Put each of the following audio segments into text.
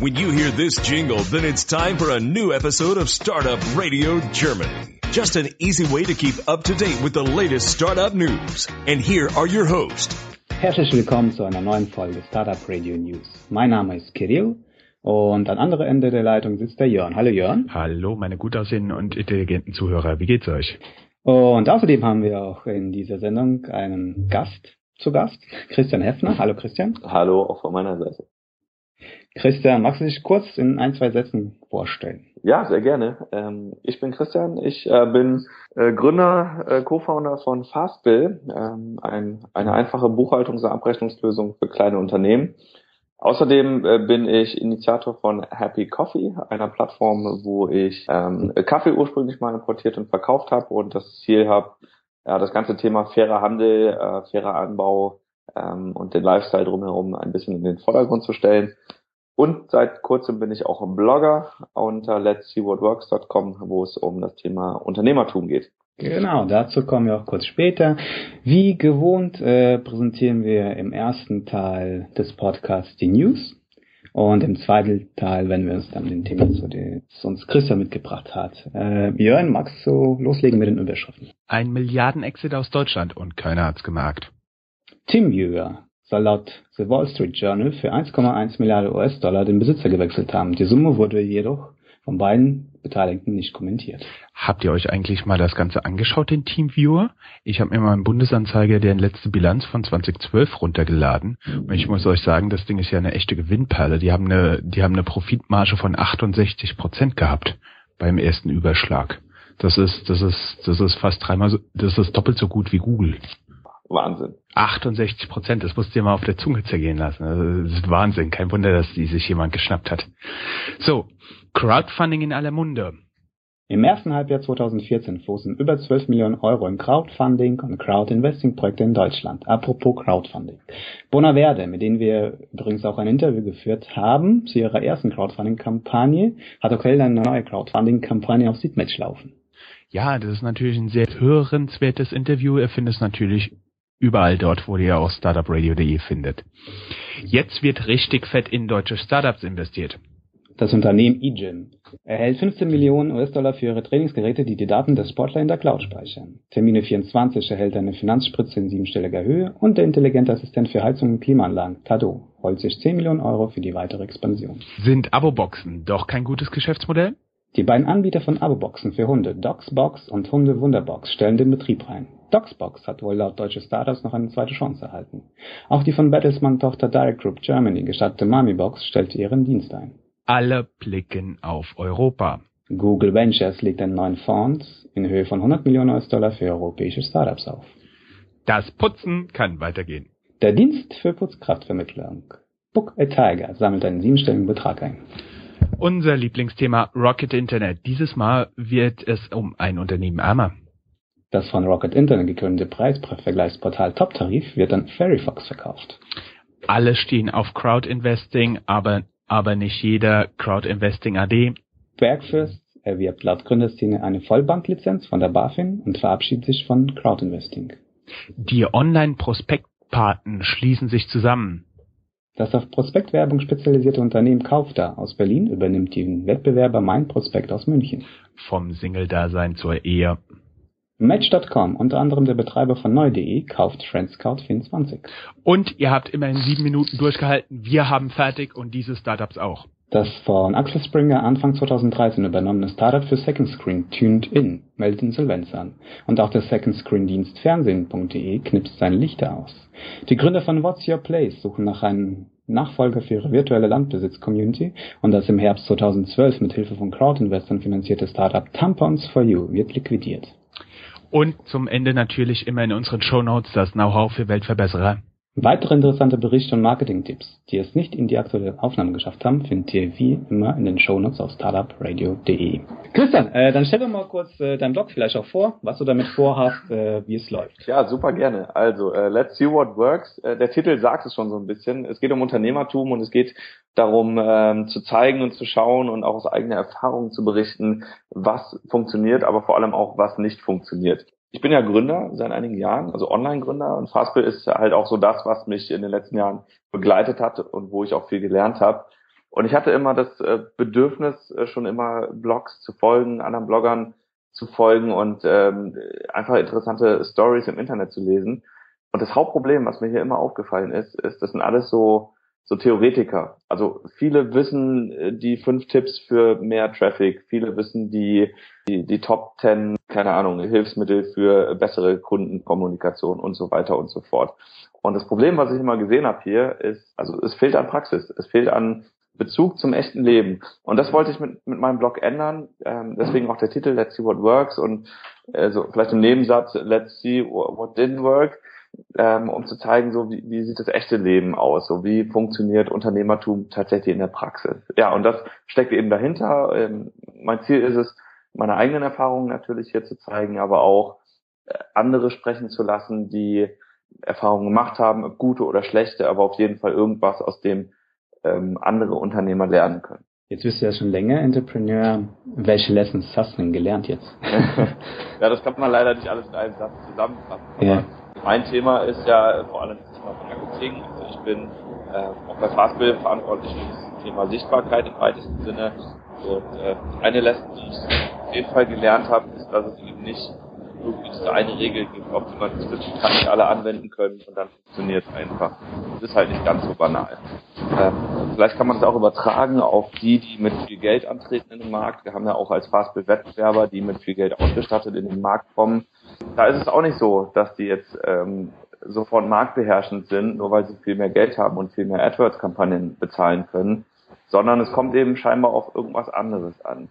When you hear this jingle, then it's time for a new episode of Startup Radio Germany. Just an easy way to keep up to date with the latest startup news. And here are your hosts. Herzlich willkommen zu einer neuen Folge Startup Radio News. Mein Name ist Kirill und am anderen Ende der Leitung sitzt der Jörn. Hallo Jörn. Hallo, meine gut aussehenden und intelligenten Zuhörer. Wie geht's euch? Und außerdem haben wir auch in dieser Sendung einen Gast zu Gast, Christian Heffner. Hallo Christian. Hallo, auch von meiner Seite. Christian, magst du dich kurz in ein, zwei Sätzen vorstellen? Ja, sehr gerne. Ähm, ich bin Christian, ich äh, bin äh, Gründer, äh, Co-Founder von Fastbill, ähm, ein, eine einfache Buchhaltungs- und Abrechnungslösung für kleine Unternehmen. Außerdem bin ich Initiator von Happy Coffee, einer Plattform, wo ich ähm, Kaffee ursprünglich mal importiert und verkauft habe und das Ziel habe, das ganze Thema fairer Handel, fairer Anbau und den Lifestyle drumherum ein bisschen in den Vordergrund zu stellen. Und seit kurzem bin ich auch ein Blogger unter let's see what works.com, wo es um das Thema Unternehmertum geht. Genau, dazu kommen wir auch kurz später. Wie gewohnt äh, präsentieren wir im ersten Teil des Podcasts die News und im zweiten Teil werden wir uns dann den Thema zu den uns Christian mitgebracht hat. Äh, Jörn, magst du loslegen mit den Überschriften? Ein Milliarden-Exit aus Deutschland und keiner hat's gemerkt. TeamViewer soll laut The Wall Street Journal für 1,1 Milliarden US-Dollar den Besitzer gewechselt haben. Die Summe wurde jedoch von beiden Beteiligten nicht kommentiert. Habt ihr euch eigentlich mal das Ganze angeschaut, den Teamviewer? Ich habe mir mal einen Bundesanzeiger deren letzte Bilanz von 2012 runtergeladen. Und ich muss euch sagen, das Ding ist ja eine echte Gewinnperle. Die haben eine, die haben eine Profitmarge von 68 Prozent gehabt beim ersten Überschlag. Das ist, das ist, das ist fast dreimal so, das ist doppelt so gut wie Google. Wahnsinn. 68 Prozent, das musst du dir mal auf der Zunge zergehen lassen. Also, das ist Wahnsinn. Kein Wunder, dass die sich jemand geschnappt hat. So, Crowdfunding in aller Munde. Im ersten Halbjahr 2014 flossen über 12 Millionen Euro in Crowdfunding und Crowdinvesting-Projekte in Deutschland. Apropos Crowdfunding. Bonaverde, mit denen wir übrigens auch ein Interview geführt haben, zu ihrer ersten Crowdfunding-Kampagne, hat aktuell eine neue Crowdfunding-Kampagne auf Seedmatch laufen. Ja, das ist natürlich ein sehr hörenswertes Interview. Er findet es natürlich überall dort, wo ihr auch startupradio.de findet. Jetzt wird richtig fett in deutsche Startups investiert. Das Unternehmen eGym erhält 15 Millionen US-Dollar für ihre Trainingsgeräte, die die Daten der Sportler in der Cloud speichern. Termine 24 erhält eine Finanzspritze in siebenstelliger Höhe und der intelligente Assistent für Heizung und Klimaanlagen, Tado, holt sich 10 Millionen Euro für die weitere Expansion. Sind Abo-Boxen doch kein gutes Geschäftsmodell? Die beiden Anbieter von Abo-Boxen für Hunde, Dogsbox und Hunde Wunderbox, stellen den Betrieb ein. Dogsbox hat wohl laut deutsche Startups noch eine zweite Chance erhalten. Auch die von Bertelsmann-Tochter Direct Group Germany gestattete Mamibox stellte ihren Dienst ein. Alle blicken auf Europa. Google Ventures legt einen neuen Fonds in Höhe von 100 Millionen US-Dollar für europäische Startups auf. Das Putzen kann weitergehen. Der Dienst für Putzkraftvermittlung Book a Tiger sammelt einen siebenstelligen Betrag ein. Unser Lieblingsthema Rocket Internet. Dieses Mal wird es um ein Unternehmen ärmer. Das von Rocket Internet gegründete Preisvergleichsportal Top-Tarif wird an Fairyfox verkauft. Alle stehen auf Crowd-Investing, aber, aber nicht jeder Crowd-Investing AD. Bergfürst erwirbt laut Gründerszene eine Vollbanklizenz von der BaFin und verabschiedet sich von Crowd-Investing. Die Online-Prospektpaten schließen sich zusammen. Das auf Prospektwerbung spezialisierte Unternehmen Kaufda aus Berlin übernimmt den Wettbewerber Mein Prospekt aus München. Vom Single-Dasein zur Ehe. Match.com, unter anderem der Betreiber von neu.de, kauft Trendscout24. Und ihr habt immerhin sieben Minuten durchgehalten. Wir haben fertig und diese Startups auch. Das von Axel Springer Anfang 2013 übernommene Startup für Second Screen Tuned In meldet Insolvenz an. Und auch der Second Screen Dienst Fernsehen.de knipst seine Lichter aus. Die Gründer von What's Your Place suchen nach einem Nachfolger für ihre virtuelle Landbesitz-Community und das im Herbst 2012 mit Hilfe von Crowdinvestern finanzierte Startup Tampons for You wird liquidiert. Und zum Ende natürlich immer in unseren Shownotes das Know-how für Weltverbesserer. Weitere interessante Berichte und Marketing-Tipps, die es nicht in die aktuelle Aufnahme geschafft haben, findet ihr wie immer in den Shownotes auf startupradio.de. Christian, äh, dann stell doch mal kurz äh, deinen Blog vielleicht auch vor, was du damit vorhast, äh, wie es läuft. Ja, super gerne. Also, äh, Let's See What Works. Äh, der Titel sagt es schon so ein bisschen. Es geht um Unternehmertum und es geht darum ähm, zu zeigen und zu schauen und auch aus eigener Erfahrung zu berichten, was funktioniert, aber vor allem auch, was nicht funktioniert. Ich bin ja Gründer seit einigen Jahren, also Online-Gründer und Fastbill ist halt auch so das, was mich in den letzten Jahren begleitet hat und wo ich auch viel gelernt habe. Und ich hatte immer das äh, Bedürfnis, äh, schon immer Blogs zu folgen, anderen Bloggern zu folgen und ähm, einfach interessante Stories im Internet zu lesen. Und das Hauptproblem, was mir hier immer aufgefallen ist, ist, das sind alles so so Theoretiker. Also viele wissen äh, die fünf Tipps für mehr Traffic, viele wissen die, die, die Top Ten, keine Ahnung, Hilfsmittel für bessere Kundenkommunikation und so weiter und so fort. Und das Problem, was ich immer gesehen habe hier, ist, also es fehlt an Praxis, es fehlt an Bezug zum echten Leben. Und das wollte ich mit, mit meinem Blog ändern. Ähm, deswegen auch der Titel Let's See What Works und äh, so vielleicht im Nebensatz Let's See What Didn't Work ähm, um zu zeigen, so wie, wie sieht das echte Leben aus, so wie funktioniert Unternehmertum tatsächlich in der Praxis. Ja, und das steckt eben dahinter. Ähm, mein Ziel ist es, meine eigenen Erfahrungen natürlich hier zu zeigen, aber auch äh, andere sprechen zu lassen, die Erfahrungen gemacht haben, gute oder schlechte, aber auf jeden Fall irgendwas, aus dem ähm, andere Unternehmer lernen können. Jetzt bist du ja schon länger Entrepreneur. Welche Lessons hast du denn gelernt jetzt? ja, das kann man leider nicht alles in einem Satz zusammenfassen. Ja. Mein Thema ist ja vor allem das Thema Marketing. Also ich bin äh, auch bei Fastbill verantwortlich für das Thema Sichtbarkeit im weitesten Sinne. Und äh, eine Lesson, die ich auf jeden Fall gelernt habe, ist, dass es eben nicht irgendwie diese eine Regel gibt, auf die man das kann nicht alle anwenden können und dann funktioniert es einfach. Das ist halt nicht ganz so banal. Ähm, vielleicht kann man es auch übertragen auf die, die mit viel Geld antreten in den Markt. Wir haben ja auch als Fastbill-Wettbewerber, die mit viel Geld ausgestattet in den Markt kommen. Da ist es auch nicht so, dass die jetzt ähm, sofort marktbeherrschend sind, nur weil sie viel mehr Geld haben und viel mehr AdWords-Kampagnen bezahlen können, sondern es kommt eben scheinbar auf irgendwas anderes an.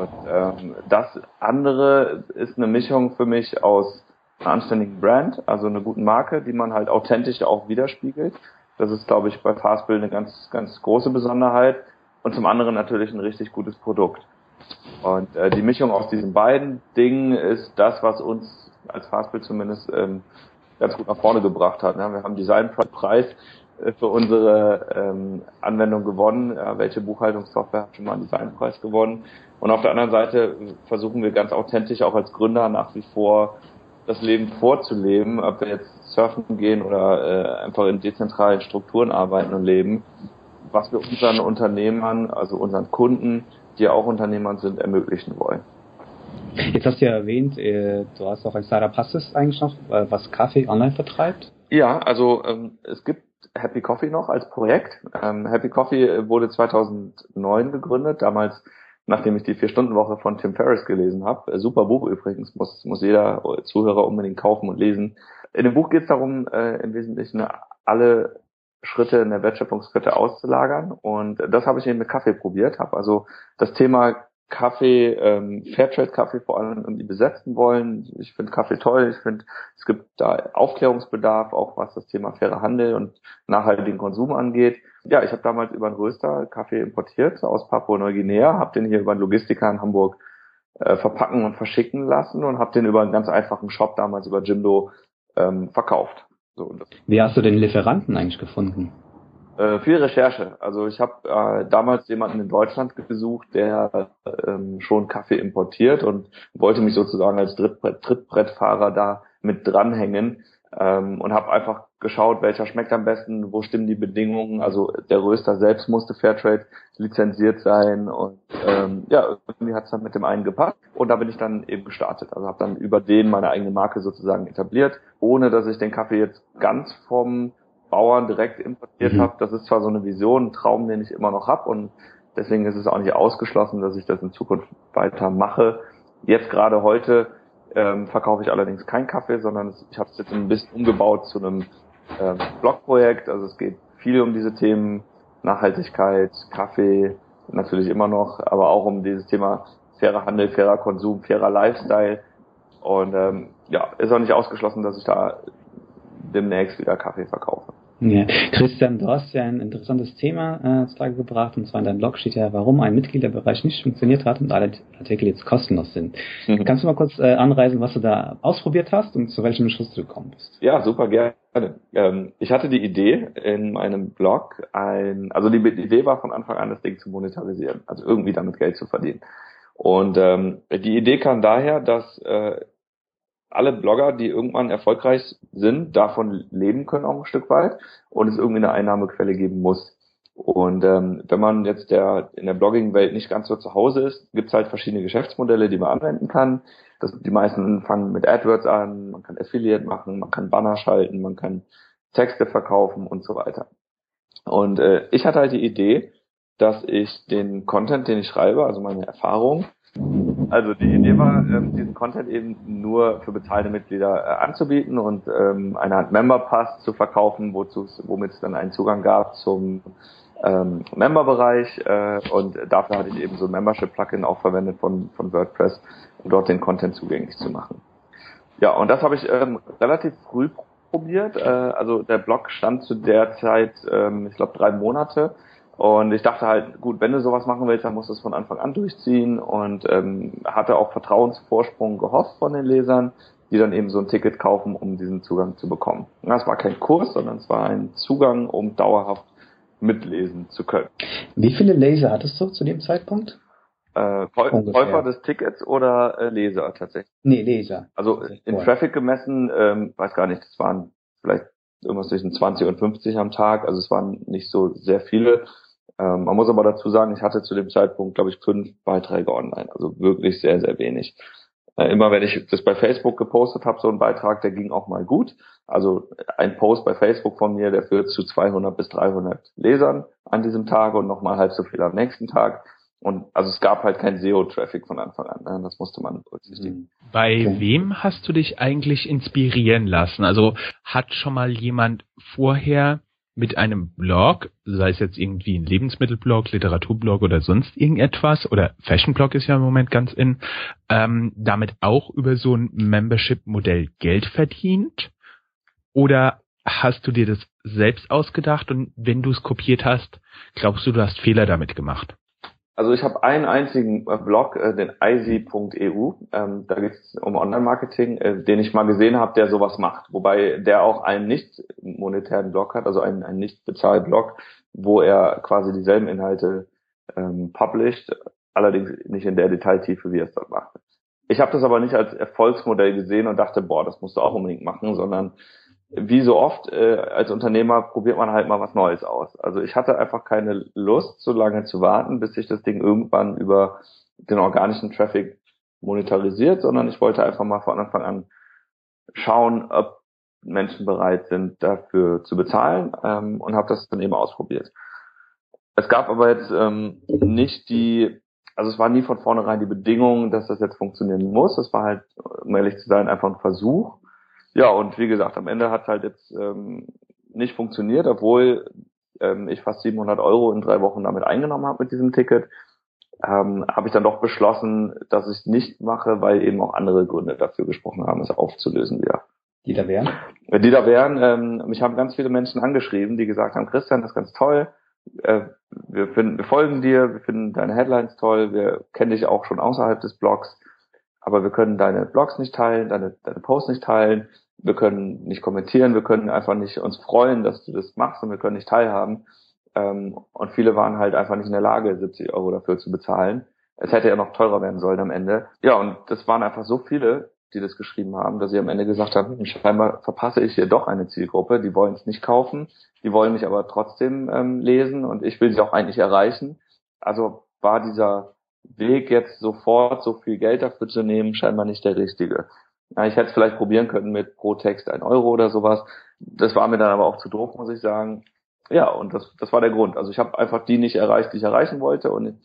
Und ähm, das andere ist eine Mischung für mich aus einer anständigen Brand, also einer guten Marke, die man halt authentisch auch widerspiegelt. Das ist, glaube ich, bei Fastbill eine ganz, ganz große Besonderheit. Und zum anderen natürlich ein richtig gutes Produkt. Und äh, die Mischung aus diesen beiden Dingen ist das, was uns als Fastbill zumindest ähm, ganz gut nach vorne gebracht hat. Ne? Wir haben Designpreis für unsere ähm, Anwendung gewonnen. Ja, welche Buchhaltungssoftware hat schon mal einen Designpreis gewonnen? Und auf der anderen Seite versuchen wir ganz authentisch auch als Gründer nach wie vor das Leben vorzuleben, ob wir jetzt surfen gehen oder äh, einfach in dezentralen Strukturen arbeiten und leben, was wir unseren Unternehmern, also unseren Kunden, die auch Unternehmern sind, ermöglichen wollen. Jetzt hast du ja erwähnt, äh, du hast auch ein Startup, hast es eigentlich noch, äh, was Kaffee online vertreibt? Ja, also ähm, es gibt Happy Coffee noch als Projekt. Ähm, Happy Coffee wurde 2009 gegründet, damals nachdem ich die Vier-Stunden-Woche von Tim Ferriss gelesen habe. Äh, super Buch übrigens, muss, muss jeder Zuhörer unbedingt kaufen und lesen. In dem Buch geht es darum, äh, im Wesentlichen alle Schritte in der Wertschöpfungskette auszulagern. Und das habe ich eben mit Kaffee probiert, habe also das Thema Kaffee, ähm, Fairtrade-Kaffee vor allem irgendwie besetzen wollen. Ich finde Kaffee toll. Ich finde, es gibt da Aufklärungsbedarf, auch was das Thema fairer Handel und nachhaltigen Konsum angeht. Ja, ich habe damals über einen Röster Kaffee importiert aus Papua-Neuguinea, habe den hier über einen Logistiker in Hamburg äh, verpacken und verschicken lassen und habe den über einen ganz einfachen Shop damals über Jimdo ähm, verkauft. So, Wie hast du den Lieferanten eigentlich gefunden? Äh, viel Recherche. Also ich habe äh, damals jemanden in Deutschland gesucht, der ähm, schon Kaffee importiert und wollte mich sozusagen als Trittbrett, Trittbrettfahrer da mit dranhängen ähm, und habe einfach geschaut, welcher schmeckt am besten, wo stimmen die Bedingungen. Also der Röster selbst musste Fairtrade lizenziert sein und ähm, ja, irgendwie hat es dann mit dem einen gepasst und da bin ich dann eben gestartet. Also habe dann über den meine eigene Marke sozusagen etabliert, ohne dass ich den Kaffee jetzt ganz vom Bauern direkt importiert mhm. habe. Das ist zwar so eine Vision, ein Traum, den ich immer noch habe und deswegen ist es auch nicht ausgeschlossen, dass ich das in Zukunft weiter mache. Jetzt gerade heute ähm, verkaufe ich allerdings keinen Kaffee, sondern ich habe es jetzt ein bisschen umgebaut zu einem ähm, Blogprojekt. Also es geht viel um diese Themen Nachhaltigkeit, Kaffee, natürlich immer noch, aber auch um dieses Thema fairer Handel, fairer Konsum, fairer Lifestyle. Und ähm, ja, ist auch nicht ausgeschlossen, dass ich da demnächst wieder Kaffee verkaufe. Ja. Christian, du hast ja ein interessantes Thema äh, zutage gebracht, und zwar in deinem Blog steht ja, warum ein Mitgliederbereich nicht funktioniert hat und alle Artikel jetzt kostenlos sind. Mhm. Kannst du mal kurz äh, anreisen, was du da ausprobiert hast und zu welchem Schluss du gekommen bist? Ja, super gerne. Ähm, ich hatte die Idee in meinem Blog, ein, also die Idee war von Anfang an, das Ding zu monetarisieren, also irgendwie damit Geld zu verdienen. Und ähm, die Idee kam daher, dass äh, alle Blogger, die irgendwann erfolgreich sind, davon leben können auch ein Stück weit und es irgendwie eine Einnahmequelle geben muss. Und ähm, wenn man jetzt der in der Blogging-Welt nicht ganz so zu Hause ist, gibt es halt verschiedene Geschäftsmodelle, die man anwenden kann. Das, die meisten fangen mit AdWords an, man kann Affiliate machen, man kann Banner schalten, man kann Texte verkaufen und so weiter. Und äh, ich hatte halt die Idee, dass ich den Content, den ich schreibe, also meine Erfahrung, also die Idee war, ähm, diesen Content eben nur für bezahlte Mitglieder äh, anzubieten und ähm, eine Art Member Pass zu verkaufen, womit es dann einen Zugang gab zum ähm, Member-Bereich äh, und dafür hatte ich eben so ein Membership-Plugin auch verwendet von, von WordPress, um dort den Content zugänglich zu machen. Ja, und das habe ich ähm, relativ früh probiert. Äh, also der Blog stand zu der Zeit, ähm, ich glaube, drei Monate. Und ich dachte halt, gut, wenn du sowas machen willst, dann musst du es von Anfang an durchziehen und ähm, hatte auch Vertrauensvorsprung gehofft von den Lesern, die dann eben so ein Ticket kaufen, um diesen Zugang zu bekommen. Es war kein Kurs, sondern es war ein Zugang, um dauerhaft mitlesen zu können. Wie viele Leser hattest du zu dem Zeitpunkt? Äh, Käufer des Tickets oder äh, Leser tatsächlich? Nee, Leser. Also in Traffic gemessen, ähm, weiß gar nicht, das waren vielleicht irgendwas zwischen 20 und 50 am Tag, also es waren nicht so sehr viele. Ähm, man muss aber dazu sagen, ich hatte zu dem Zeitpunkt, glaube ich, fünf Beiträge online, also wirklich sehr, sehr wenig. Äh, immer wenn ich das bei Facebook gepostet habe, so ein Beitrag, der ging auch mal gut. Also ein Post bei Facebook von mir, der führt zu 200 bis 300 Lesern an diesem Tag und nochmal halb so viel am nächsten Tag. Und also es gab halt kein SEO-Traffic von Anfang an. Ne? Das musste man berücksichtigen. Mhm. Bei okay. wem hast du dich eigentlich inspirieren lassen? Also hat schon mal jemand vorher mit einem Blog, sei es jetzt irgendwie ein Lebensmittelblog, Literaturblog oder sonst irgendetwas, oder Fashionblog ist ja im Moment ganz in, ähm, damit auch über so ein Membership-Modell Geld verdient? Oder hast du dir das selbst ausgedacht und wenn du es kopiert hast, glaubst du, du hast Fehler damit gemacht? Also ich habe einen einzigen äh, Blog, äh, den easy.eu, ähm, da geht es um Online-Marketing, äh, den ich mal gesehen habe, der sowas macht. Wobei der auch einen nicht monetären Blog hat, also einen, einen nicht bezahlten Blog, wo er quasi dieselben Inhalte ähm, published, allerdings nicht in der Detailtiefe, wie er es dort macht. Ich habe das aber nicht als Erfolgsmodell gesehen und dachte, boah, das musst du auch unbedingt machen, sondern wie so oft äh, als Unternehmer probiert man halt mal was Neues aus. Also ich hatte einfach keine Lust, so lange zu warten, bis sich das Ding irgendwann über den organischen Traffic monetarisiert, sondern ich wollte einfach mal von Anfang an schauen, ob Menschen bereit sind, dafür zu bezahlen ähm, und habe das dann eben ausprobiert. Es gab aber jetzt ähm, nicht die, also es war nie von vornherein die Bedingung, dass das jetzt funktionieren muss. Es war halt, um ehrlich zu sein, einfach ein Versuch ja, und wie gesagt, am Ende hat halt jetzt ähm, nicht funktioniert, obwohl ähm, ich fast 700 Euro in drei Wochen damit eingenommen habe mit diesem Ticket. Ähm, habe ich dann doch beschlossen, dass ich es nicht mache, weil eben auch andere Gründe dafür gesprochen haben, es aufzulösen wieder. Die da wären? Die da wären, ähm, mich haben ganz viele Menschen angeschrieben, die gesagt haben, Christian, das ist ganz toll, äh, wir, finden, wir folgen dir, wir finden deine Headlines toll, wir kennen dich auch schon außerhalb des Blogs, aber wir können deine Blogs nicht teilen, deine, deine Posts nicht teilen, wir können nicht kommentieren, wir können einfach nicht uns freuen, dass du das machst und wir können nicht teilhaben. Ähm, und viele waren halt einfach nicht in der Lage, 70 Euro dafür zu bezahlen. Es hätte ja noch teurer werden sollen am Ende. Ja, und das waren einfach so viele, die das geschrieben haben, dass sie am Ende gesagt haben, hm, scheinbar verpasse ich hier doch eine Zielgruppe, die wollen es nicht kaufen, die wollen mich aber trotzdem ähm, lesen und ich will sie auch eigentlich erreichen. Also war dieser Weg jetzt sofort so viel Geld dafür zu nehmen, scheinbar nicht der richtige. Ja, ich hätte es vielleicht probieren können mit pro Text ein Euro oder sowas. Das war mir dann aber auch zu doof, muss ich sagen. Ja, und das, das war der Grund. Also ich habe einfach die nicht erreicht, die ich erreichen wollte und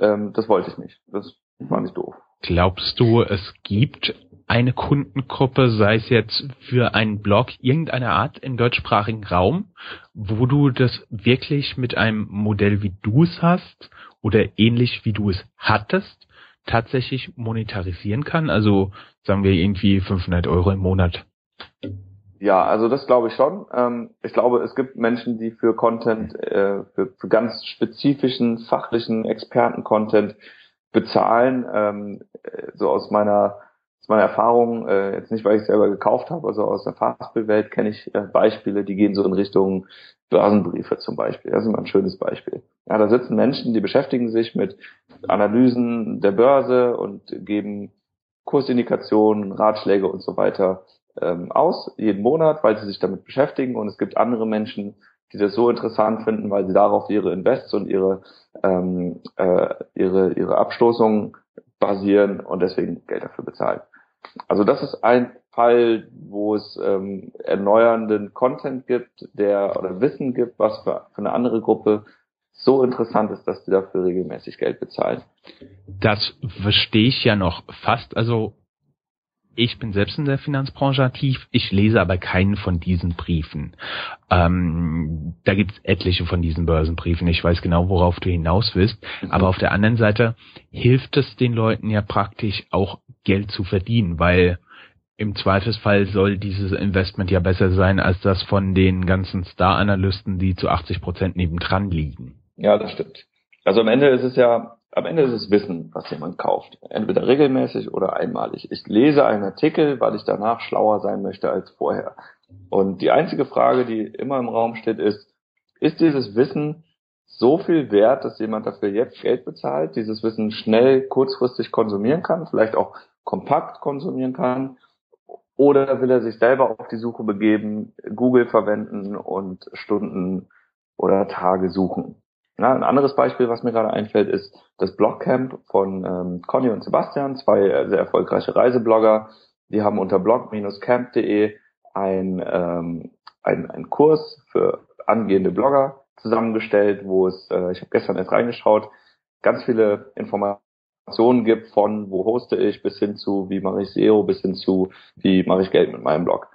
ähm, das wollte ich nicht. Das war nicht doof. Glaubst du, es gibt eine Kundengruppe, sei es jetzt für einen Blog irgendeiner Art im deutschsprachigen Raum, wo du das wirklich mit einem Modell wie du es hast oder ähnlich wie du es hattest, tatsächlich monetarisieren kann? Also sagen wir irgendwie 500 Euro im Monat. Ja, also das glaube ich schon. Ähm, ich glaube, es gibt Menschen, die für Content, äh, für, für ganz spezifischen, fachlichen Experten-Content bezahlen. Ähm, so aus meiner aus meiner Erfahrung, äh, jetzt nicht, weil ich selber gekauft habe, also aus der Fachbildwelt kenne ich äh, Beispiele, die gehen so in Richtung Börsenbriefe zum Beispiel. Das ist immer ein schönes Beispiel. Ja, da sitzen Menschen, die beschäftigen sich mit Analysen der Börse und geben Kursindikationen, Ratschläge und so weiter ähm, aus, jeden Monat, weil sie sich damit beschäftigen. Und es gibt andere Menschen, die das so interessant finden, weil sie darauf ihre Invests und ihre ähm, äh, ihre ihre Abstoßungen basieren und deswegen Geld dafür bezahlen. Also das ist ein Fall, wo es ähm, erneuernden Content gibt, der oder Wissen gibt, was für, für eine andere Gruppe so interessant ist, dass die dafür regelmäßig Geld bezahlen. Das verstehe ich ja noch fast. Also ich bin selbst in der Finanzbranche aktiv, ich lese aber keinen von diesen Briefen. Ähm, da gibt's etliche von diesen Börsenbriefen. Ich weiß genau, worauf du hinaus willst. Mhm. Aber auf der anderen Seite hilft es den Leuten ja praktisch auch Geld zu verdienen, weil im Zweifelsfall soll dieses Investment ja besser sein als das von den ganzen Star-Analysten, die zu 80 Prozent nebendran liegen. Ja, das stimmt. Also am Ende ist es ja am Ende ist es Wissen, was jemand kauft. Entweder regelmäßig oder einmalig. Ich lese einen Artikel, weil ich danach schlauer sein möchte als vorher. Und die einzige Frage, die immer im Raum steht, ist, ist dieses Wissen so viel wert, dass jemand dafür jetzt Geld bezahlt, dieses Wissen schnell, kurzfristig konsumieren kann, vielleicht auch kompakt konsumieren kann? Oder will er sich selber auf die Suche begeben, Google verwenden und Stunden oder Tage suchen? Ja, ein anderes Beispiel, was mir gerade einfällt, ist das Blogcamp von ähm, Conny und Sebastian, zwei äh, sehr erfolgreiche Reiseblogger. Die haben unter blog-camp.de ein, ähm, ein, ein Kurs für angehende Blogger zusammengestellt, wo es, äh, ich habe gestern erst reingeschaut, ganz viele Informationen gibt von wo hoste ich bis hin zu wie mache ich SEO bis hin zu wie mache ich Geld mit meinem Blog.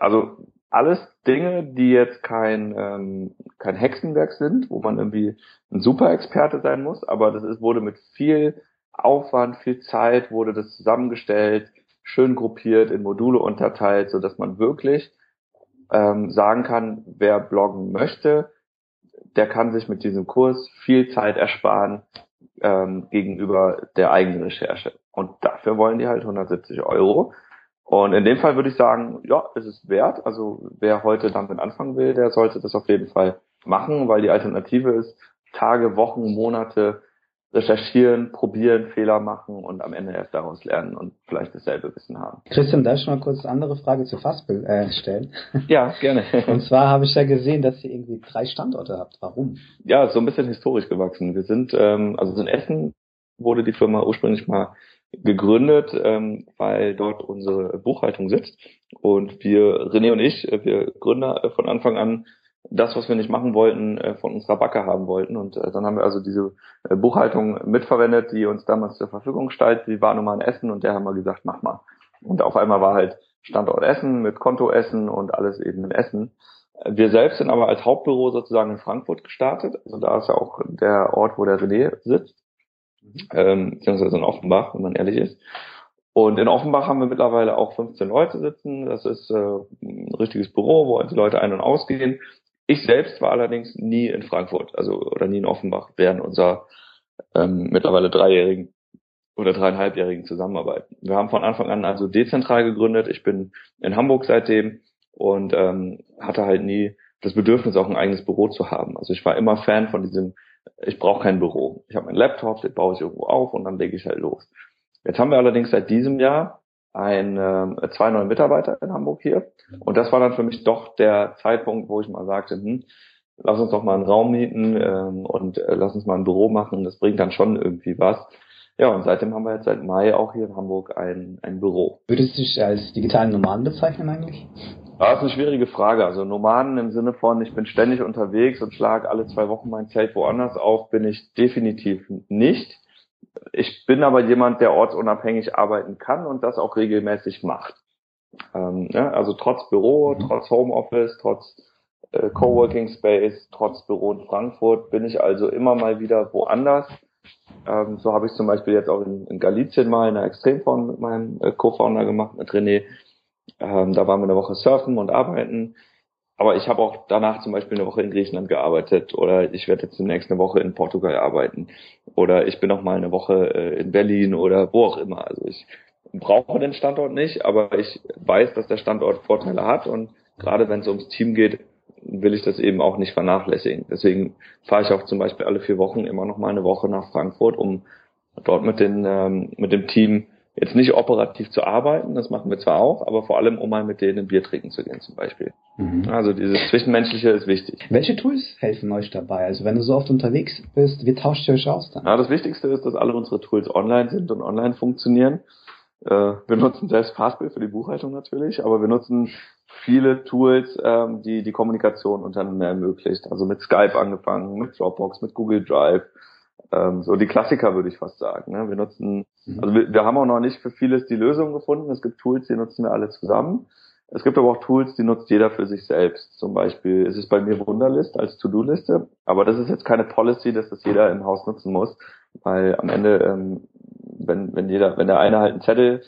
Also alles Dinge, die jetzt kein, ähm, kein Hexenwerk sind, wo man irgendwie ein Super-Experte sein muss, aber das ist, wurde mit viel Aufwand, viel Zeit, wurde das zusammengestellt, schön gruppiert, in Module unterteilt, so dass man wirklich ähm, sagen kann, wer bloggen möchte, der kann sich mit diesem Kurs viel Zeit ersparen ähm, gegenüber der eigenen Recherche. Und dafür wollen die halt 170 Euro. Und in dem Fall würde ich sagen, ja, es ist wert. Also wer heute damit anfangen will, der sollte das auf jeden Fall machen, weil die Alternative ist, Tage, Wochen, Monate recherchieren, probieren, Fehler machen und am Ende erst daraus lernen und vielleicht dasselbe Wissen haben. Christian, darf ich mal kurz eine andere Frage zu Fastbill äh, stellen? Ja, gerne. und zwar habe ich ja gesehen, dass ihr irgendwie drei Standorte habt. Warum? Ja, so ein bisschen historisch gewachsen. Wir sind, ähm, also in Essen wurde die Firma ursprünglich mal gegründet, ähm, weil dort unsere Buchhaltung sitzt. Und wir, René und ich, äh, wir Gründer äh, von Anfang an das, was wir nicht machen wollten, äh, von unserer Backe haben wollten. Und dann haben wir also diese Buchhaltung mitverwendet, die uns damals zur Verfügung stellt. Die war nun mal in Essen und der haben wir gesagt, mach mal. Und auf einmal war halt Standort Essen mit Konto Essen und alles eben in Essen. Wir selbst sind aber als Hauptbüro sozusagen in Frankfurt gestartet. Also da ist ja auch der Ort, wo der René sitzt ähm, beziehungsweise in Offenbach, wenn man ehrlich ist. Und in Offenbach haben wir mittlerweile auch 15 Leute sitzen. Das ist äh, ein richtiges Büro, wo die Leute ein- und ausgehen. Ich selbst war allerdings nie in Frankfurt, also oder nie in Offenbach während unserer ähm, mittlerweile dreijährigen oder dreieinhalbjährigen Zusammenarbeit. Wir haben von Anfang an also dezentral gegründet. Ich bin in Hamburg seitdem und ähm, hatte halt nie das Bedürfnis, auch ein eigenes Büro zu haben. Also ich war immer Fan von diesem ich brauche kein Büro. Ich habe meinen Laptop, den baue ich irgendwo auf und dann lege ich halt los. Jetzt haben wir allerdings seit diesem Jahr ein, äh, zwei neue Mitarbeiter in Hamburg hier. Und das war dann für mich doch der Zeitpunkt, wo ich mal sagte, hm, lass uns doch mal einen Raum mieten ähm, und äh, lass uns mal ein Büro machen. Das bringt dann schon irgendwie was. Ja, und seitdem haben wir jetzt seit Mai auch hier in Hamburg ein, ein Büro. Würdest du dich als digitalen Nomaden bezeichnen eigentlich? Ja, ist eine schwierige Frage. Also Nomaden im Sinne von, ich bin ständig unterwegs und schlage alle zwei Wochen mein Zelt woanders auf, bin ich definitiv nicht. Ich bin aber jemand, der ortsunabhängig arbeiten kann und das auch regelmäßig macht. Ähm, ja, also trotz Büro, mhm. trotz Homeoffice, trotz äh, Coworking Space, trotz Büro in Frankfurt bin ich also immer mal wieder woanders. Ähm, so habe ich zum Beispiel jetzt auch in, in Galicien mal eine Extremform mit meinem äh, Co-Founder gemacht, mit René. Ähm, da waren wir eine Woche surfen und arbeiten. Aber ich habe auch danach zum Beispiel eine Woche in Griechenland gearbeitet oder ich werde jetzt demnächst eine Woche in Portugal arbeiten oder ich bin noch mal eine Woche äh, in Berlin oder wo auch immer. Also ich brauche den Standort nicht, aber ich weiß, dass der Standort Vorteile hat und gerade wenn es ums Team geht, will ich das eben auch nicht vernachlässigen. Deswegen fahre ich auch zum Beispiel alle vier Wochen immer noch mal eine Woche nach Frankfurt, um dort mit, den, ähm, mit dem Team Jetzt nicht operativ zu arbeiten, das machen wir zwar auch, aber vor allem, um mal mit denen ein Bier trinken zu gehen zum Beispiel. Mhm. Also dieses Zwischenmenschliche ist wichtig. Welche Tools helfen euch dabei? Also wenn du so oft unterwegs bist, wie tauscht ihr euch aus dann? Ja, das Wichtigste ist, dass alle unsere Tools online sind und online funktionieren. Äh, wir nutzen selbst Fastbill für die Buchhaltung natürlich, aber wir nutzen viele Tools, ähm, die die Kommunikation untereinander ermöglicht. Also mit Skype angefangen, mit Dropbox, mit Google Drive, ähm, so die Klassiker würde ich fast sagen. Ne? Wir nutzen, mhm. also wir, wir haben auch noch nicht für vieles die Lösung gefunden. Es gibt Tools, die nutzen wir alle zusammen. Es gibt aber auch Tools, die nutzt jeder für sich selbst. Zum Beispiel ist es bei mir Wunderlist als To-Do-Liste, aber das ist jetzt keine Policy, dass das jeder im Haus nutzen muss, weil am Ende, ähm, wenn, wenn jeder, wenn der eine halt einen Zettel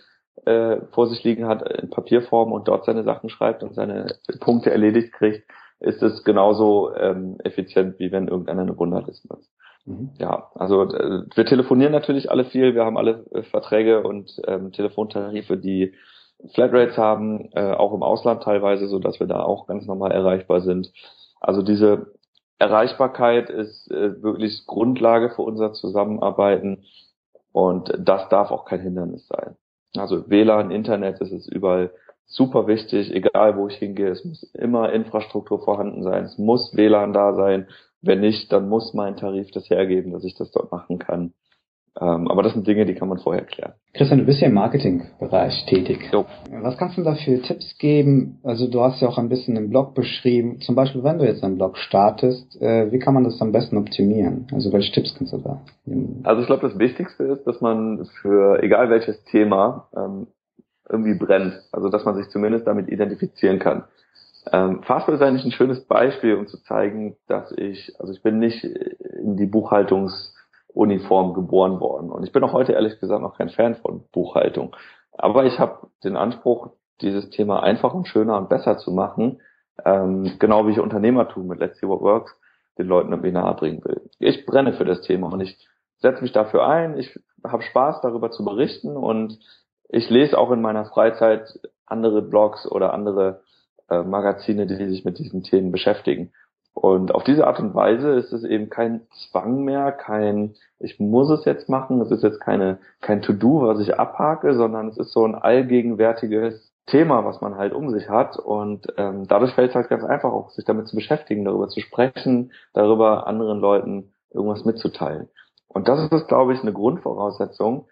äh, vor sich liegen hat in Papierform und dort seine Sachen schreibt und seine Punkte erledigt kriegt, ist es genauso ähm, effizient, wie wenn irgendeiner eine Wunderliste nutzt. Mhm. Ja, also äh, wir telefonieren natürlich alle viel, wir haben alle äh, Verträge und ähm, Telefontarife, die Flatrates haben, äh, auch im Ausland teilweise, so dass wir da auch ganz normal erreichbar sind. Also diese Erreichbarkeit ist äh, wirklich Grundlage für unser Zusammenarbeiten und das darf auch kein Hindernis sein. Also WLAN, Internet, das ist überall super wichtig, egal wo ich hingehe. Es muss immer Infrastruktur vorhanden sein. Es muss WLAN da sein. Wenn nicht, dann muss mein Tarif das hergeben, dass ich das dort machen kann. Ähm, aber das sind Dinge, die kann man vorher klären. Christian, du bist ja im Marketingbereich tätig. Jo. Was kannst du da für Tipps geben? Also du hast ja auch ein bisschen im Blog beschrieben. Zum Beispiel, wenn du jetzt einen Blog startest, äh, wie kann man das am besten optimieren? Also welche Tipps kannst du da? Geben? Also ich glaube, das Wichtigste ist, dass man für egal welches Thema ähm, irgendwie brennt. Also dass man sich zumindest damit identifizieren kann. Ähm, Fastbill ist eigentlich ein schönes Beispiel, um zu zeigen, dass ich, also ich bin nicht in die Buchhaltungsuniform geboren worden. Und ich bin auch heute ehrlich gesagt noch kein Fan von Buchhaltung. Aber ich habe den Anspruch, dieses Thema einfach und schöner und besser zu machen, ähm, genau wie ich Unternehmertum mit Let's See What Works den Leuten irgendwie nahe bringen will. Ich brenne für das Thema und ich setze mich dafür ein. Ich habe Spaß darüber zu berichten und ich lese auch in meiner Freizeit andere Blogs oder andere äh, Magazine, die sich mit diesen Themen beschäftigen. Und auf diese Art und Weise ist es eben kein Zwang mehr, kein ich muss es jetzt machen, es ist jetzt keine kein To-Do, was ich abhake, sondern es ist so ein allgegenwärtiges Thema, was man halt um sich hat. Und ähm, dadurch fällt es halt ganz einfach auch, sich damit zu beschäftigen, darüber zu sprechen, darüber anderen Leuten irgendwas mitzuteilen. Und das ist, glaube ich, eine Grundvoraussetzung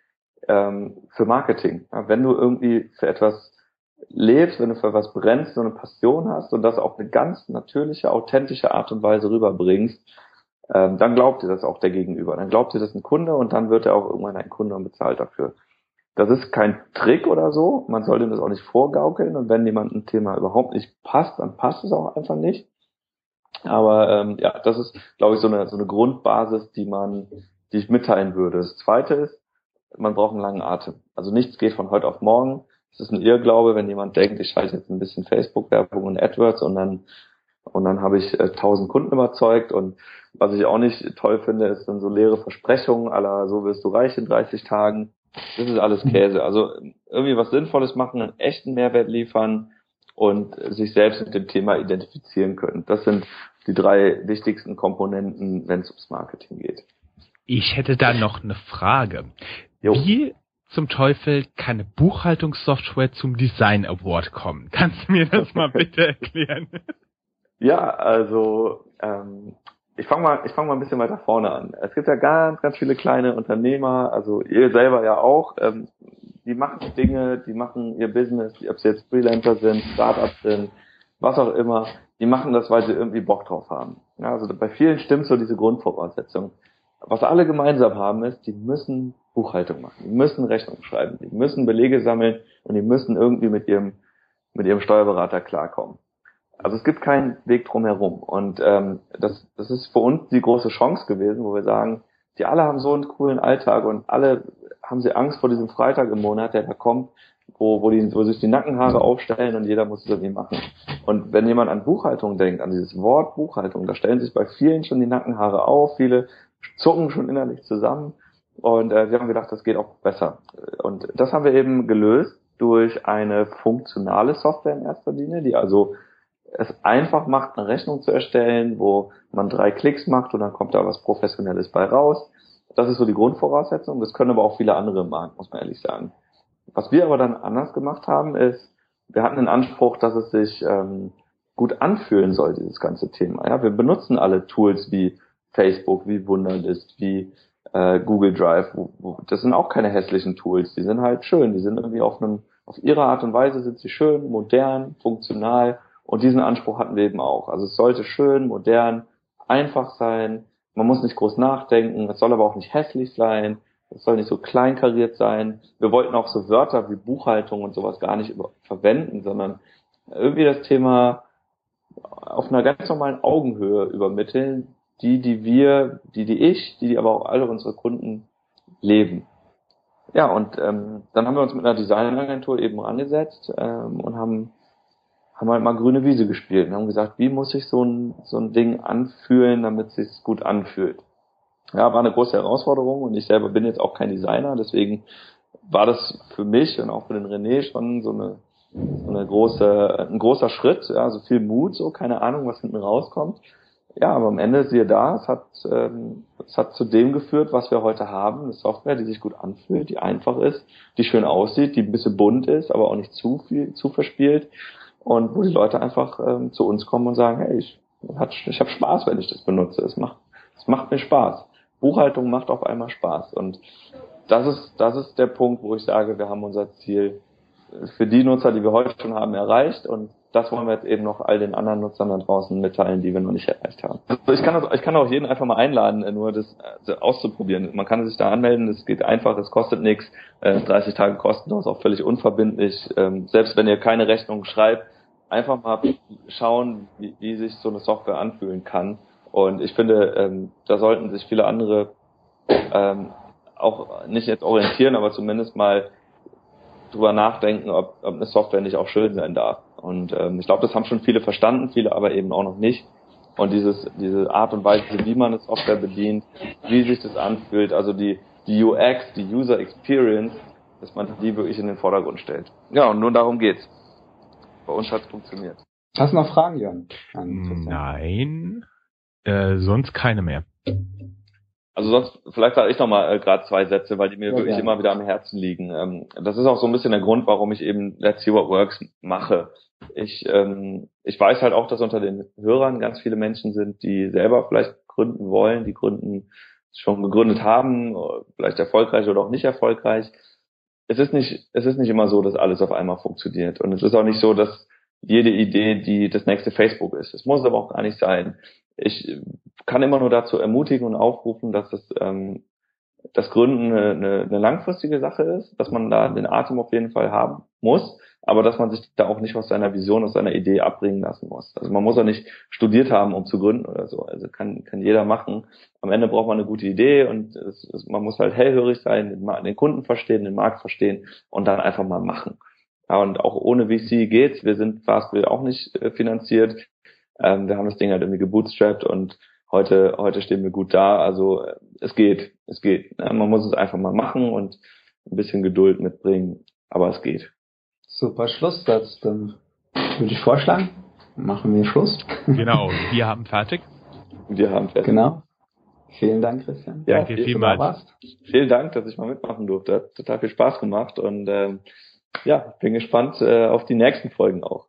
ähm, für Marketing. Ja, wenn du irgendwie für etwas lebst, wenn du für was brennst, so eine Passion hast und das auf eine ganz natürliche, authentische Art und Weise rüberbringst, ähm, dann glaubt dir das auch der Gegenüber. Dann glaubt dir das ein Kunde und dann wird er auch irgendwann ein Kunde und bezahlt dafür. Das ist kein Trick oder so. Man sollte das auch nicht vorgaukeln und wenn jemand ein Thema überhaupt nicht passt, dann passt es auch einfach nicht. Aber ähm, ja, das ist, glaube ich, so eine, so eine Grundbasis, die man, die ich mitteilen würde. Das Zweite ist, man braucht einen langen Atem. Also nichts geht von heute auf morgen. Es ist ein Irrglaube, wenn jemand denkt, ich schalte jetzt ein bisschen Facebook-Werbung und AdWords und dann und dann habe ich äh, 1000 Kunden überzeugt und was ich auch nicht toll finde, ist dann so leere Versprechungen aller so wirst du reich in 30 Tagen. Das ist alles Käse. Also irgendwie was Sinnvolles machen, einen echten Mehrwert liefern und sich selbst mit dem Thema identifizieren können. Das sind die drei wichtigsten Komponenten, wenn es ums Marketing geht. Ich hätte da noch eine Frage. Jo. Wie zum Teufel kann eine Buchhaltungssoftware zum Design Award kommen? Kannst du mir das mal bitte erklären? Ja, also ähm, ich fange mal, ich mal ein bisschen weiter vorne an. Es gibt ja ganz, ganz viele kleine Unternehmer, also ihr selber ja auch. Ähm, die machen Dinge, die machen ihr Business, ob sie jetzt Freelancer sind, Startups sind, was auch immer. Die machen das, weil sie irgendwie Bock drauf haben. Ja, also bei vielen stimmt so diese Grundvoraussetzung. Was alle gemeinsam haben ist, die müssen Buchhaltung machen. Die müssen Rechnung schreiben, die müssen Belege sammeln und die müssen irgendwie mit ihrem, mit ihrem Steuerberater klarkommen. Also es gibt keinen Weg drumherum. Und ähm, das, das ist für uns die große Chance gewesen, wo wir sagen, die alle haben so einen coolen Alltag und alle haben sie Angst vor diesem Freitag im Monat, der da kommt, wo, wo, die, wo sich die Nackenhaare aufstellen und jeder muss es irgendwie machen. Und wenn jemand an Buchhaltung denkt, an dieses Wort Buchhaltung, da stellen sich bei vielen schon die Nackenhaare auf, viele zucken schon innerlich zusammen und äh, wir haben gedacht, das geht auch besser. Und das haben wir eben gelöst durch eine funktionale Software in erster Linie, die also es einfach macht, eine Rechnung zu erstellen, wo man drei Klicks macht und dann kommt da was Professionelles bei raus. Das ist so die Grundvoraussetzung. Das können aber auch viele andere machen, muss man ehrlich sagen. Was wir aber dann anders gemacht haben, ist, wir hatten den Anspruch, dass es sich ähm, gut anfühlen soll, dieses ganze Thema. Ja, wir benutzen alle Tools wie Facebook, wie Wunderlist, wie äh, Google Drive. Wo, wo, das sind auch keine hässlichen Tools. Die sind halt schön. Die sind irgendwie auf einem, auf ihre Art und Weise sind sie schön, modern, funktional. Und diesen Anspruch hatten wir eben auch. Also es sollte schön, modern, einfach sein. Man muss nicht groß nachdenken. Es soll aber auch nicht hässlich sein. Es soll nicht so kleinkariert sein. Wir wollten auch so Wörter wie Buchhaltung und sowas gar nicht verwenden, sondern irgendwie das Thema auf einer ganz normalen Augenhöhe übermitteln, die, die wir, die, die ich, die, die aber auch alle unsere Kunden leben. Ja, und ähm, dann haben wir uns mit einer Designagentur eben angesetzt ähm, und haben, haben halt mal grüne Wiese gespielt und haben gesagt, wie muss sich so ein, so ein Ding anfühlen, damit es sich gut anfühlt. Ja, war eine große Herausforderung und ich selber bin jetzt auch kein Designer, deswegen war das für mich und auch für den René schon so eine, so eine große, ein großer Schritt, ja, so viel Mut, so keine Ahnung, was hinten rauskommt. Ja, aber am Ende siehe da, es hat, ähm, es hat zu dem geführt, was wir heute haben. Eine Software, die sich gut anfühlt, die einfach ist, die schön aussieht, die ein bisschen bunt ist, aber auch nicht zu viel, zu verspielt. Und wo die Leute einfach ähm, zu uns kommen und sagen, hey, ich, ich habe Spaß, wenn ich das benutze. Es macht, es macht mir Spaß. Buchhaltung macht auf einmal Spaß. Und das ist, das ist der Punkt, wo ich sage, wir haben unser Ziel für die Nutzer, die wir heute schon haben, erreicht. Und das wollen wir jetzt eben noch all den anderen Nutzern da draußen mitteilen, die wir noch nicht erreicht haben. Also ich kann, das, ich kann auch jeden einfach mal einladen, nur das also auszuprobieren. Man kann sich da anmelden, es geht einfach, es kostet nichts, 30 äh, Tage kostenlos, auch völlig unverbindlich. Ähm, selbst wenn ihr keine Rechnung schreibt, einfach mal schauen, wie, wie sich so eine Software anfühlen kann. Und ich finde, ähm, da sollten sich viele andere ähm, auch nicht jetzt orientieren, aber zumindest mal drüber nachdenken, ob, ob eine Software nicht auch schön sein darf. Und ähm, ich glaube, das haben schon viele verstanden, viele aber eben auch noch nicht. Und dieses, diese Art und Weise, wie man eine Software bedient, wie sich das anfühlt, also die, die UX, die User Experience, dass man die wirklich in den Vordergrund stellt. Ja, und nur darum geht's. Bei uns hat's funktioniert. Hast du noch Fragen, Jörn? Nein, äh, sonst keine mehr. Also sonst, vielleicht sage ich noch mal äh, gerade zwei Sätze, weil die mir ja, wirklich ja. immer wieder am Herzen liegen. Ähm, das ist auch so ein bisschen der Grund, warum ich eben Let's See What Works mache. Ich, ähm, ich weiß halt auch, dass unter den Hörern ganz viele Menschen sind, die selber vielleicht gründen wollen, die gründen schon gegründet haben, vielleicht erfolgreich oder auch nicht erfolgreich. Es ist nicht, es ist nicht immer so, dass alles auf einmal funktioniert. Und es ist auch nicht so, dass jede Idee, die das nächste Facebook ist. Es muss aber auch gar nicht sein. Ich kann immer nur dazu ermutigen und aufrufen, dass es ähm, das Gründen eine, eine, langfristige Sache ist, dass man da den Atem auf jeden Fall haben muss, aber dass man sich da auch nicht aus seiner Vision, aus seiner Idee abbringen lassen muss. Also man muss auch nicht studiert haben, um zu gründen oder so. Also kann, kann jeder machen. Am Ende braucht man eine gute Idee und es, es, man muss halt hellhörig sein, den, den Kunden verstehen, den Markt verstehen und dann einfach mal machen. Ja, und auch ohne VC geht's. Wir sind Fastbill auch nicht äh, finanziert. Ähm, wir haben das Ding halt irgendwie gebootstrapped und heute, heute stehen wir gut da. Also es geht, es geht. Ja, man muss es einfach mal machen und ein bisschen Geduld mitbringen, aber es geht. Super Schlusssatz. Dann würde ich vorschlagen, machen wir Schluss. Genau, wir haben fertig. Wir haben fertig. Genau. Vielen Dank, Christian. Ja, Danke vielmals. Vielen Dank, dass ich mal mitmachen durfte. Hat total viel Spaß gemacht und ähm, ja, bin gespannt äh, auf die nächsten Folgen auch.